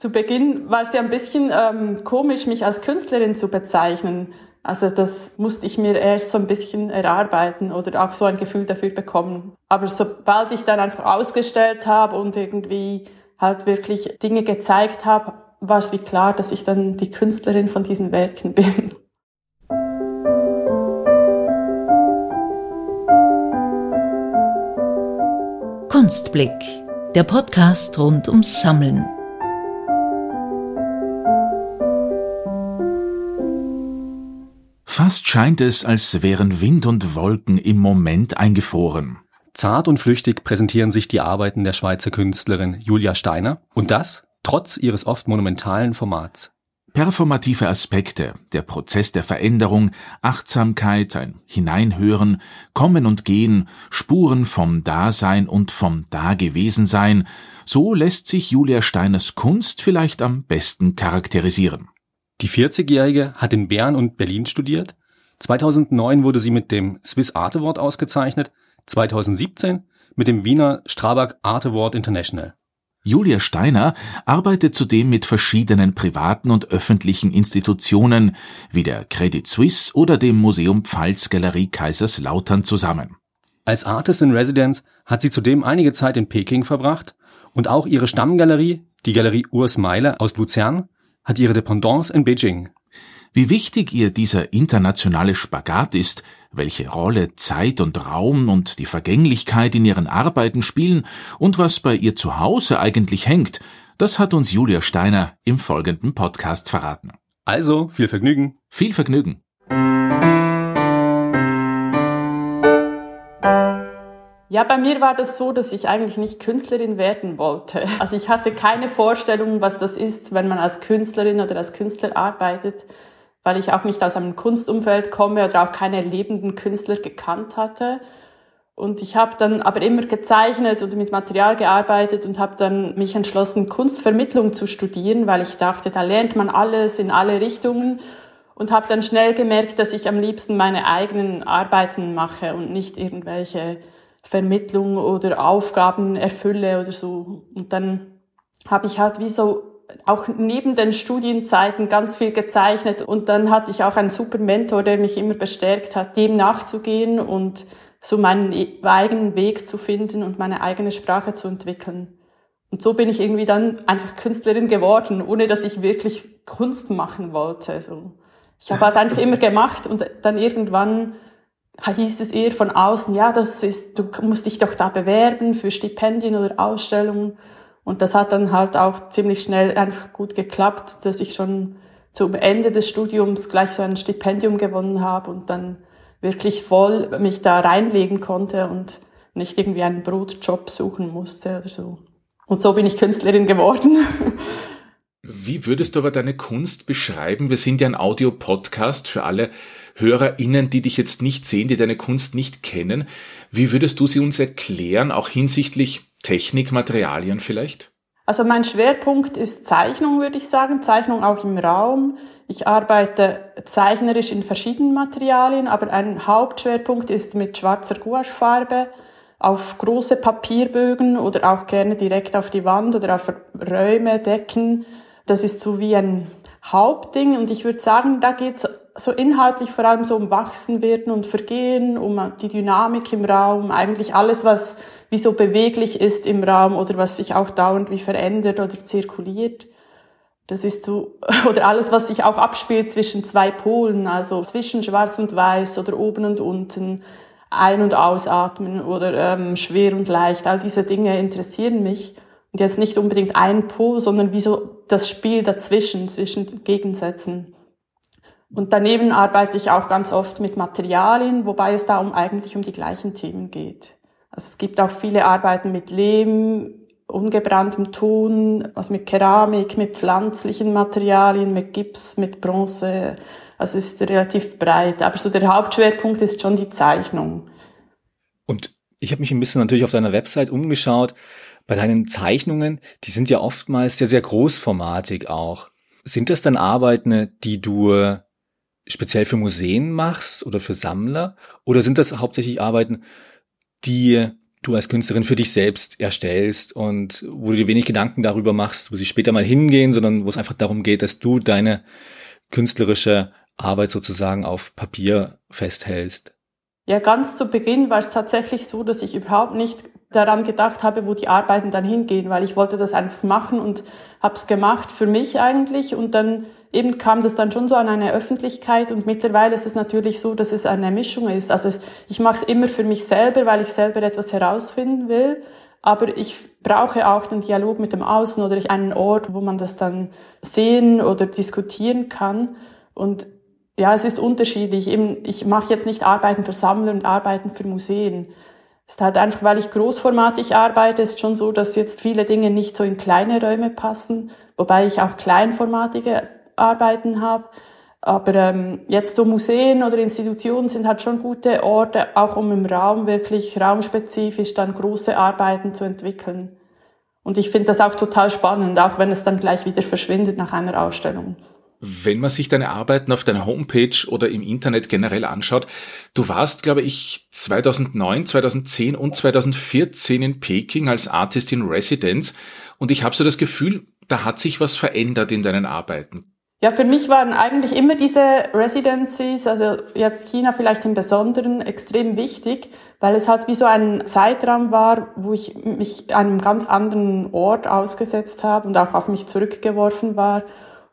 Zu Beginn war es ja ein bisschen ähm, komisch, mich als Künstlerin zu bezeichnen. Also das musste ich mir erst so ein bisschen erarbeiten oder auch so ein Gefühl dafür bekommen. Aber sobald ich dann einfach ausgestellt habe und irgendwie halt wirklich Dinge gezeigt habe, war es wie klar, dass ich dann die Künstlerin von diesen Werken bin. Kunstblick, der Podcast rund ums Sammeln. Fast scheint es, als wären Wind und Wolken im Moment eingefroren. Zart und flüchtig präsentieren sich die Arbeiten der Schweizer Künstlerin Julia Steiner und das trotz ihres oft monumentalen Formats. Performative Aspekte, der Prozess der Veränderung, Achtsamkeit, ein Hineinhören, Kommen und Gehen, Spuren vom Dasein und vom Dagewesensein, so lässt sich Julia Steiners Kunst vielleicht am besten charakterisieren. Die 40-Jährige hat in Bern und Berlin studiert. 2009 wurde sie mit dem Swiss Art Award ausgezeichnet, 2017 mit dem Wiener Strabag Art Award International. Julia Steiner arbeitet zudem mit verschiedenen privaten und öffentlichen Institutionen wie der Credit Suisse oder dem Museum Pfalz Galerie Kaiserslautern zusammen. Als Artist in Residence hat sie zudem einige Zeit in Peking verbracht und auch ihre Stammgalerie, die Galerie Urs Meile aus Luzern, hat ihre Dependance in Beijing. Wie wichtig ihr dieser internationale Spagat ist, welche Rolle Zeit und Raum und die Vergänglichkeit in ihren Arbeiten spielen und was bei ihr zu Hause eigentlich hängt, das hat uns Julia Steiner im folgenden Podcast verraten. Also, viel Vergnügen. Viel Vergnügen. Ja, bei mir war das so, dass ich eigentlich nicht Künstlerin werden wollte. Also ich hatte keine Vorstellung, was das ist, wenn man als Künstlerin oder als Künstler arbeitet weil ich auch nicht aus einem Kunstumfeld komme oder auch keine lebenden Künstler gekannt hatte. Und ich habe dann aber immer gezeichnet und mit Material gearbeitet und habe dann mich entschlossen, Kunstvermittlung zu studieren, weil ich dachte, da lernt man alles in alle Richtungen und habe dann schnell gemerkt, dass ich am liebsten meine eigenen Arbeiten mache und nicht irgendwelche Vermittlung oder Aufgaben erfülle oder so. Und dann habe ich halt wie so auch neben den Studienzeiten ganz viel gezeichnet und dann hatte ich auch einen super Mentor, der mich immer bestärkt hat, dem nachzugehen und so meinen e-, eigenen Weg zu finden und meine eigene Sprache zu entwickeln. Und so bin ich irgendwie dann einfach Künstlerin geworden, ohne dass ich wirklich Kunst machen wollte. So. Ich habe halt einfach immer gemacht und dann irgendwann hieß es eher von außen, ja, das ist, du musst dich doch da bewerben für Stipendien oder Ausstellungen. Und das hat dann halt auch ziemlich schnell einfach gut geklappt, dass ich schon zum Ende des Studiums gleich so ein Stipendium gewonnen habe und dann wirklich voll mich da reinlegen konnte und nicht irgendwie einen Brotjob suchen musste oder so. Und so bin ich Künstlerin geworden. Wie würdest du aber deine Kunst beschreiben? Wir sind ja ein Audio-Podcast für alle HörerInnen, die dich jetzt nicht sehen, die deine Kunst nicht kennen. Wie würdest du sie uns erklären, auch hinsichtlich Technikmaterialien vielleicht? Also mein Schwerpunkt ist Zeichnung, würde ich sagen, Zeichnung auch im Raum. Ich arbeite zeichnerisch in verschiedenen Materialien, aber ein Hauptschwerpunkt ist mit schwarzer Gouachefarbe auf große Papierbögen oder auch gerne direkt auf die Wand oder auf Räume, Decken. Das ist so wie ein Hauptding und ich würde sagen, da geht es so inhaltlich vor allem so um Wachsen werden und Vergehen, um die Dynamik im Raum, eigentlich alles, was wie so beweglich ist im Raum oder was sich auch dauernd wie verändert oder zirkuliert. Das ist so, oder alles, was sich auch abspielt zwischen zwei Polen, also zwischen Schwarz und Weiß oder oben und unten, ein- und ausatmen oder ähm, schwer und leicht. All diese Dinge interessieren mich. Und jetzt nicht unbedingt ein Pol, sondern wie so das Spiel dazwischen, zwischen Gegensätzen. Und daneben arbeite ich auch ganz oft mit Materialien, wobei es da um eigentlich um die gleichen Themen geht. Also es gibt auch viele Arbeiten mit Lehm, ungebranntem Ton, was mit Keramik, mit pflanzlichen Materialien, mit Gips, mit Bronze. Also es ist relativ breit. Aber so der Hauptschwerpunkt ist schon die Zeichnung. Und ich habe mich ein bisschen natürlich auf deiner Website umgeschaut. Bei deinen Zeichnungen, die sind ja oftmals sehr, sehr großformatig auch. Sind das dann Arbeiten, die du speziell für Museen machst oder für Sammler? Oder sind das hauptsächlich Arbeiten, die du als Künstlerin für dich selbst erstellst und wo du dir wenig Gedanken darüber machst, wo sie später mal hingehen, sondern wo es einfach darum geht, dass du deine künstlerische Arbeit sozusagen auf Papier festhältst. Ja, ganz zu Beginn war es tatsächlich so, dass ich überhaupt nicht daran gedacht habe, wo die Arbeiten dann hingehen, weil ich wollte das einfach machen und habe es gemacht für mich eigentlich und dann eben kam das dann schon so an eine Öffentlichkeit und mittlerweile ist es natürlich so, dass es eine Mischung ist. Also ich mache es immer für mich selber, weil ich selber etwas herausfinden will, aber ich brauche auch den Dialog mit dem Außen oder einen Ort, wo man das dann sehen oder diskutieren kann und ja, es ist unterschiedlich. Eben, ich mache jetzt nicht Arbeiten für Sammler und Arbeiten für Museen. Es ist halt einfach, weil ich großformatig arbeite, ist schon so, dass jetzt viele Dinge nicht so in kleine Räume passen, wobei ich auch kleinformatige Arbeiten habe. Aber ähm, jetzt so Museen oder Institutionen sind halt schon gute Orte, auch um im Raum wirklich raumspezifisch dann große Arbeiten zu entwickeln. Und ich finde das auch total spannend, auch wenn es dann gleich wieder verschwindet nach einer Ausstellung. Wenn man sich deine Arbeiten auf deiner Homepage oder im Internet generell anschaut, du warst, glaube ich, 2009, 2010 und 2014 in Peking als Artist in Residence und ich habe so das Gefühl, da hat sich was verändert in deinen Arbeiten. Ja, für mich waren eigentlich immer diese Residencies, also jetzt China vielleicht im Besonderen, extrem wichtig, weil es halt wie so ein Zeitraum war, wo ich mich einem ganz anderen Ort ausgesetzt habe und auch auf mich zurückgeworfen war.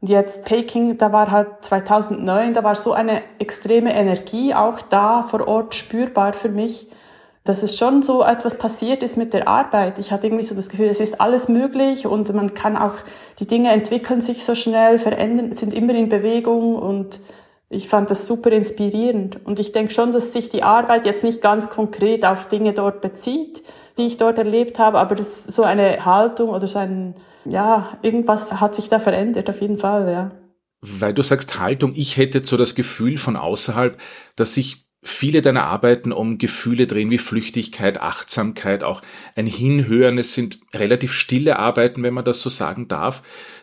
Und jetzt Peking, da war halt 2009, da war so eine extreme Energie auch da vor Ort spürbar für mich dass es schon so etwas passiert ist mit der Arbeit. Ich hatte irgendwie so das Gefühl, es ist alles möglich und man kann auch, die Dinge entwickeln sich so schnell, verändern, sind immer in Bewegung und ich fand das super inspirierend. Und ich denke schon, dass sich die Arbeit jetzt nicht ganz konkret auf Dinge dort bezieht, die ich dort erlebt habe, aber das so eine Haltung oder so ein, ja, irgendwas hat sich da verändert, auf jeden Fall, ja. Weil du sagst Haltung, ich hätte so das Gefühl von außerhalb, dass sich viele deiner Arbeiten um Gefühle drehen wie Flüchtigkeit, Achtsamkeit, auch ein Hinhören. Es sind relativ stille Arbeiten, wenn man das so sagen darf,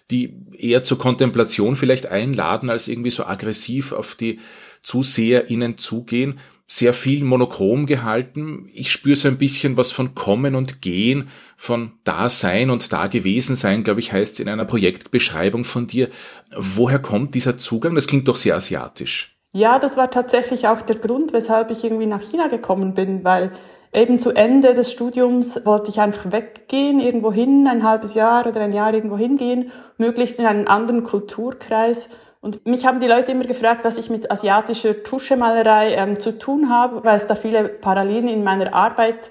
die eher zur Kontemplation vielleicht einladen, als irgendwie so aggressiv auf die ZuseherInnen zugehen. Sehr viel monochrom gehalten. Ich spüre so ein bisschen was von Kommen und Gehen, von Dasein und Dagewesensein, glaube ich, heißt es in einer Projektbeschreibung von dir. Woher kommt dieser Zugang? Das klingt doch sehr asiatisch. Ja, das war tatsächlich auch der Grund, weshalb ich irgendwie nach China gekommen bin, weil eben zu Ende des Studiums wollte ich einfach weggehen, irgendwo hin, ein halbes Jahr oder ein Jahr irgendwo hingehen, möglichst in einen anderen Kulturkreis. Und mich haben die Leute immer gefragt, was ich mit asiatischer Tuschemalerei ähm, zu tun habe, weil es da viele Parallelen in meiner Arbeit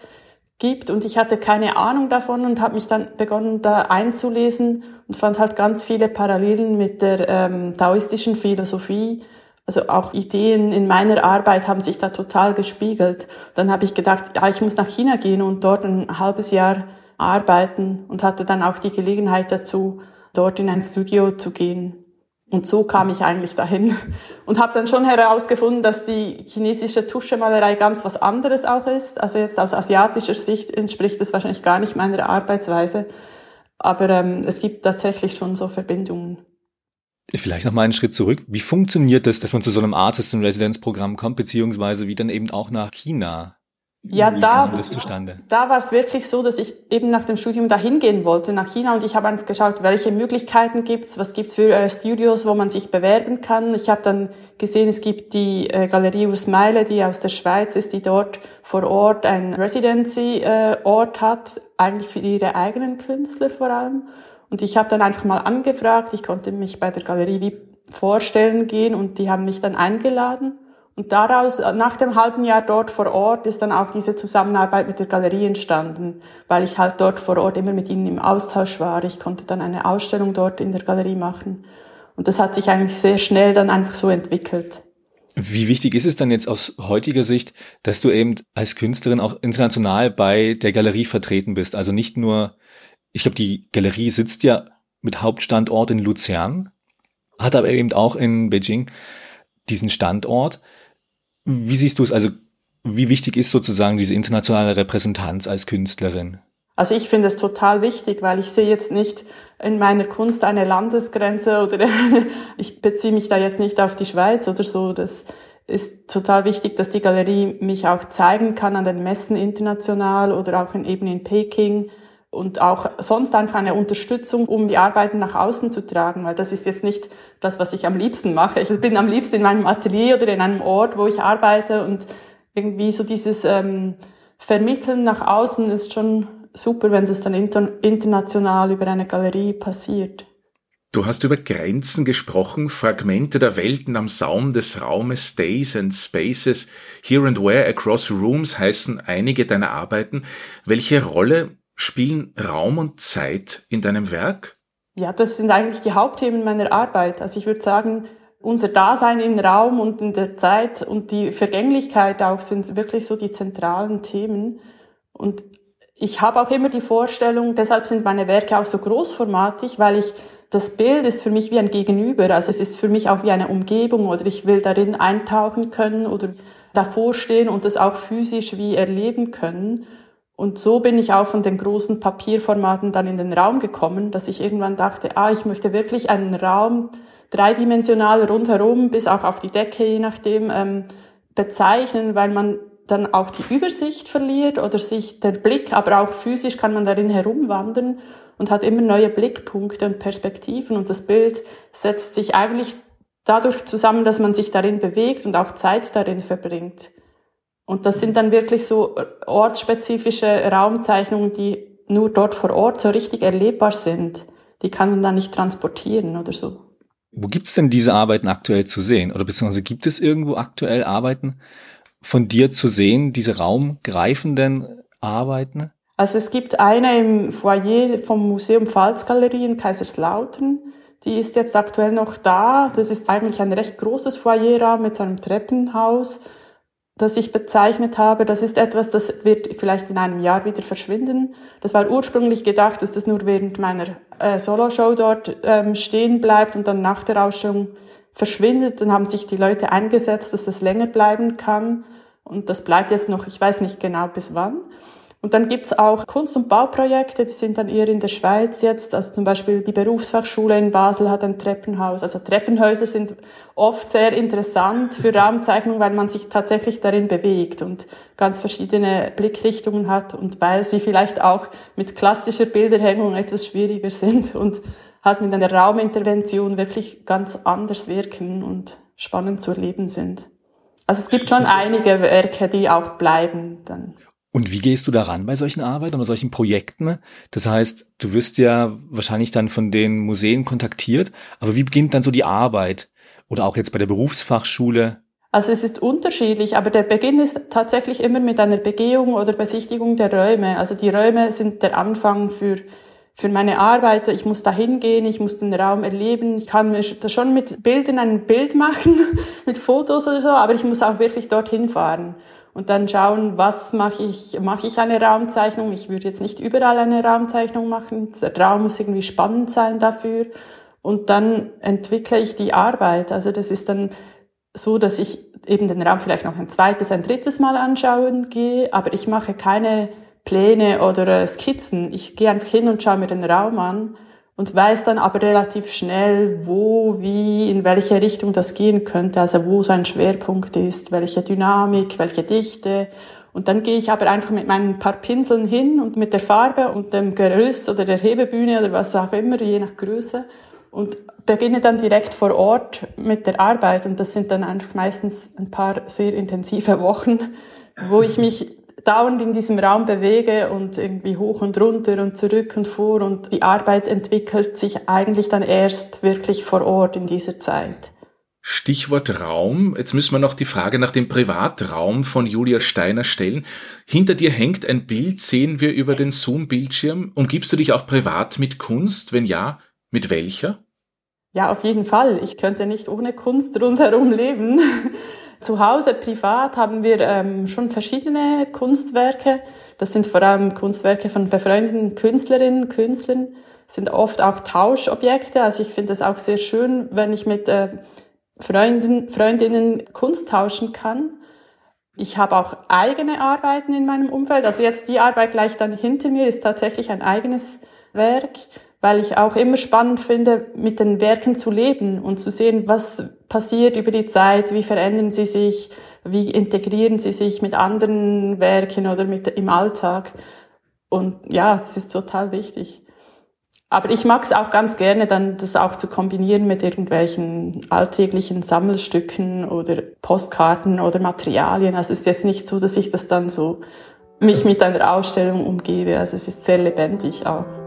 gibt und ich hatte keine Ahnung davon und habe mich dann begonnen da einzulesen und fand halt ganz viele Parallelen mit der ähm, taoistischen Philosophie also auch Ideen in meiner Arbeit haben sich da total gespiegelt. Dann habe ich gedacht, ja, ich muss nach China gehen und dort ein halbes Jahr arbeiten und hatte dann auch die Gelegenheit dazu, dort in ein Studio zu gehen. Und so kam ich eigentlich dahin und habe dann schon herausgefunden, dass die chinesische Tuschemalerei ganz was anderes auch ist. Also jetzt aus asiatischer Sicht entspricht es wahrscheinlich gar nicht meiner Arbeitsweise, aber ähm, es gibt tatsächlich schon so Verbindungen. Vielleicht noch mal einen Schritt zurück. Wie funktioniert das, dass man zu so einem Artist-in-Residence-Programm kommt, beziehungsweise wie dann eben auch nach China? Ja, Wie da, da war es wirklich so, dass ich eben nach dem Studium dahin gehen wollte, nach China. Und ich habe einfach geschaut, welche Möglichkeiten gibt's, was gibt's für äh, Studios, wo man sich bewerben kann. Ich habe dann gesehen, es gibt die äh, Galerie Ursmeile, die aus der Schweiz ist, die dort vor Ort ein Residency-Ort äh, hat, eigentlich für ihre eigenen Künstler vor allem. Und ich habe dann einfach mal angefragt, ich konnte mich bei der Galerie wie vorstellen gehen und die haben mich dann eingeladen. Und daraus, nach dem halben Jahr dort vor Ort, ist dann auch diese Zusammenarbeit mit der Galerie entstanden, weil ich halt dort vor Ort immer mit ihnen im Austausch war. Ich konnte dann eine Ausstellung dort in der Galerie machen. Und das hat sich eigentlich sehr schnell dann einfach so entwickelt. Wie wichtig ist es dann jetzt aus heutiger Sicht, dass du eben als Künstlerin auch international bei der Galerie vertreten bist? Also nicht nur ich glaube, die Galerie sitzt ja mit Hauptstandort in Luzern, hat aber eben auch in Beijing diesen Standort. Wie siehst du es? Also, wie wichtig ist sozusagen diese internationale Repräsentanz als Künstlerin? Also ich finde es total wichtig, weil ich sehe jetzt nicht in meiner Kunst eine Landesgrenze oder ich beziehe mich da jetzt nicht auf die Schweiz oder so. Das ist total wichtig, dass die Galerie mich auch zeigen kann an den Messen international oder auch in, eben in Peking und auch sonst einfach eine Unterstützung, um die Arbeiten nach außen zu tragen, weil das ist jetzt nicht das, was ich am liebsten mache. Ich bin am liebsten in meinem Atelier oder in einem Ort, wo ich arbeite und irgendwie so dieses ähm, Vermitteln nach außen ist schon super, wenn das dann inter international über eine Galerie passiert. Du hast über Grenzen gesprochen, Fragmente der Welten am Saum des Raumes, Days and Spaces, Here and Where Across Rooms heißen einige deiner Arbeiten. Welche Rolle spielen Raum und Zeit in deinem Werk? Ja, das sind eigentlich die Hauptthemen meiner Arbeit. Also ich würde sagen, unser Dasein im Raum und in der Zeit und die Vergänglichkeit auch sind wirklich so die zentralen Themen. Und ich habe auch immer die Vorstellung, deshalb sind meine Werke auch so großformatig, weil ich das Bild ist für mich wie ein Gegenüber. Also es ist für mich auch wie eine Umgebung oder ich will darin eintauchen können oder davor stehen und das auch physisch wie erleben können. Und so bin ich auch von den großen Papierformaten dann in den Raum gekommen, dass ich irgendwann dachte, ah, ich möchte wirklich einen Raum dreidimensional rundherum bis auch auf die Decke, je nachdem, ähm, bezeichnen, weil man dann auch die Übersicht verliert oder sich der Blick, aber auch physisch kann man darin herumwandern und hat immer neue Blickpunkte und Perspektiven und das Bild setzt sich eigentlich dadurch zusammen, dass man sich darin bewegt und auch Zeit darin verbringt. Und das sind dann wirklich so ortsspezifische Raumzeichnungen, die nur dort vor Ort so richtig erlebbar sind. Die kann man dann nicht transportieren oder so. Wo gibt's denn diese Arbeiten aktuell zu sehen? Oder beziehungsweise gibt es irgendwo aktuell Arbeiten von dir zu sehen, diese raumgreifenden Arbeiten? Also es gibt eine im Foyer vom Museum Pfalzgalerie in Kaiserslautern. Die ist jetzt aktuell noch da. Das ist eigentlich ein recht großes Foyerraum mit so einem Treppenhaus, das ich bezeichnet habe. Das ist etwas, das wird vielleicht in einem Jahr wieder verschwinden. Das war ursprünglich gedacht, dass das nur während meiner äh, Soloshow dort ähm, stehen bleibt und dann nach der Ausstellung verschwindet. Dann haben sich die Leute eingesetzt, dass das länger bleiben kann. Und das bleibt jetzt noch, ich weiß nicht genau bis wann. Und dann gibt's auch Kunst- und Bauprojekte, die sind dann eher in der Schweiz jetzt. Also zum Beispiel die Berufsfachschule in Basel hat ein Treppenhaus. Also Treppenhäuser sind oft sehr interessant für Raumzeichnung, weil man sich tatsächlich darin bewegt und ganz verschiedene Blickrichtungen hat und weil sie vielleicht auch mit klassischer Bilderhängung etwas schwieriger sind und halt mit einer Raumintervention wirklich ganz anders wirken und spannend zu erleben sind. Also es gibt schon einige Werke, die auch bleiben dann. Und wie gehst du daran bei solchen Arbeiten oder solchen Projekten? Das heißt, du wirst ja wahrscheinlich dann von den Museen kontaktiert, aber wie beginnt dann so die Arbeit? Oder auch jetzt bei der Berufsfachschule? Also es ist unterschiedlich, aber der Beginn ist tatsächlich immer mit einer Begehung oder Besichtigung der Räume. Also die Räume sind der Anfang für für meine Arbeit, ich muss da hingehen, ich muss den Raum erleben, ich kann mir da schon mit Bildern ein Bild machen, mit Fotos oder so, aber ich muss auch wirklich dorthin fahren und dann schauen, was mache ich, mache ich eine Raumzeichnung? Ich würde jetzt nicht überall eine Raumzeichnung machen. Der Raum muss irgendwie spannend sein dafür. Und dann entwickle ich die Arbeit. Also das ist dann so, dass ich eben den Raum vielleicht noch ein zweites, ein drittes Mal anschauen gehe, aber ich mache keine Pläne oder Skizzen. Ich gehe einfach hin und schaue mir den Raum an und weiß dann aber relativ schnell, wo, wie, in welche Richtung das gehen könnte, also wo sein Schwerpunkt ist, welche Dynamik, welche Dichte. Und dann gehe ich aber einfach mit meinen paar Pinseln hin und mit der Farbe und dem Gerüst oder der Hebebühne oder was auch immer, je nach Größe, und beginne dann direkt vor Ort mit der Arbeit. Und das sind dann einfach meistens ein paar sehr intensive Wochen, wo ich mich dauernd in diesem Raum bewege und irgendwie hoch und runter und zurück und vor und die Arbeit entwickelt sich eigentlich dann erst wirklich vor Ort in dieser Zeit. Stichwort Raum. Jetzt müssen wir noch die Frage nach dem Privatraum von Julia Steiner stellen. Hinter dir hängt ein Bild, sehen wir über den Zoom-Bildschirm. Umgibst du dich auch privat mit Kunst? Wenn ja, mit welcher? Ja, auf jeden Fall. Ich könnte nicht ohne Kunst rundherum leben. Zu Hause privat haben wir ähm, schon verschiedene Kunstwerke. Das sind vor allem Kunstwerke von befreundeten Künstlerinnen, Künstlern, sind oft auch Tauschobjekte. Also ich finde es auch sehr schön, wenn ich mit äh, Freunden, Freundinnen Kunst tauschen kann. Ich habe auch eigene Arbeiten in meinem Umfeld. Also jetzt die Arbeit gleich dann hinter mir ist tatsächlich ein eigenes Werk weil ich auch immer spannend finde, mit den Werken zu leben und zu sehen, was passiert über die Zeit, wie verändern sie sich, wie integrieren sie sich mit anderen Werken oder mit im Alltag. Und ja, das ist total wichtig. Aber ich mag es auch ganz gerne, dann das auch zu kombinieren mit irgendwelchen alltäglichen Sammelstücken oder Postkarten oder Materialien. Also es ist jetzt nicht so, dass ich das dann so mich mit einer Ausstellung umgebe. Also es ist sehr lebendig auch.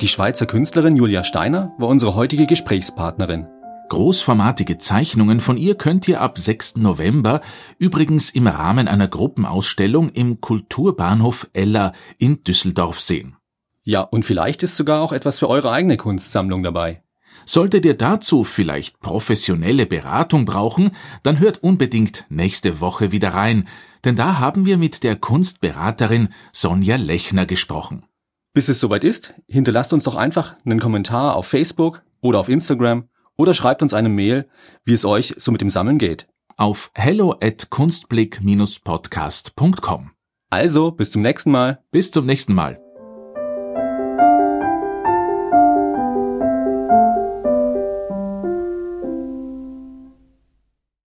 Die Schweizer Künstlerin Julia Steiner war unsere heutige Gesprächspartnerin. Großformatige Zeichnungen von ihr könnt ihr ab 6. November übrigens im Rahmen einer Gruppenausstellung im Kulturbahnhof Ella in Düsseldorf sehen. Ja, und vielleicht ist sogar auch etwas für eure eigene Kunstsammlung dabei. Solltet ihr dazu vielleicht professionelle Beratung brauchen, dann hört unbedingt nächste Woche wieder rein, denn da haben wir mit der Kunstberaterin Sonja Lechner gesprochen. Bis es soweit ist, hinterlasst uns doch einfach einen Kommentar auf Facebook oder auf Instagram oder schreibt uns eine Mail, wie es euch so mit dem Sammeln geht. Auf hello at kunstblick-podcast.com. Also, bis zum nächsten Mal. Bis zum nächsten Mal.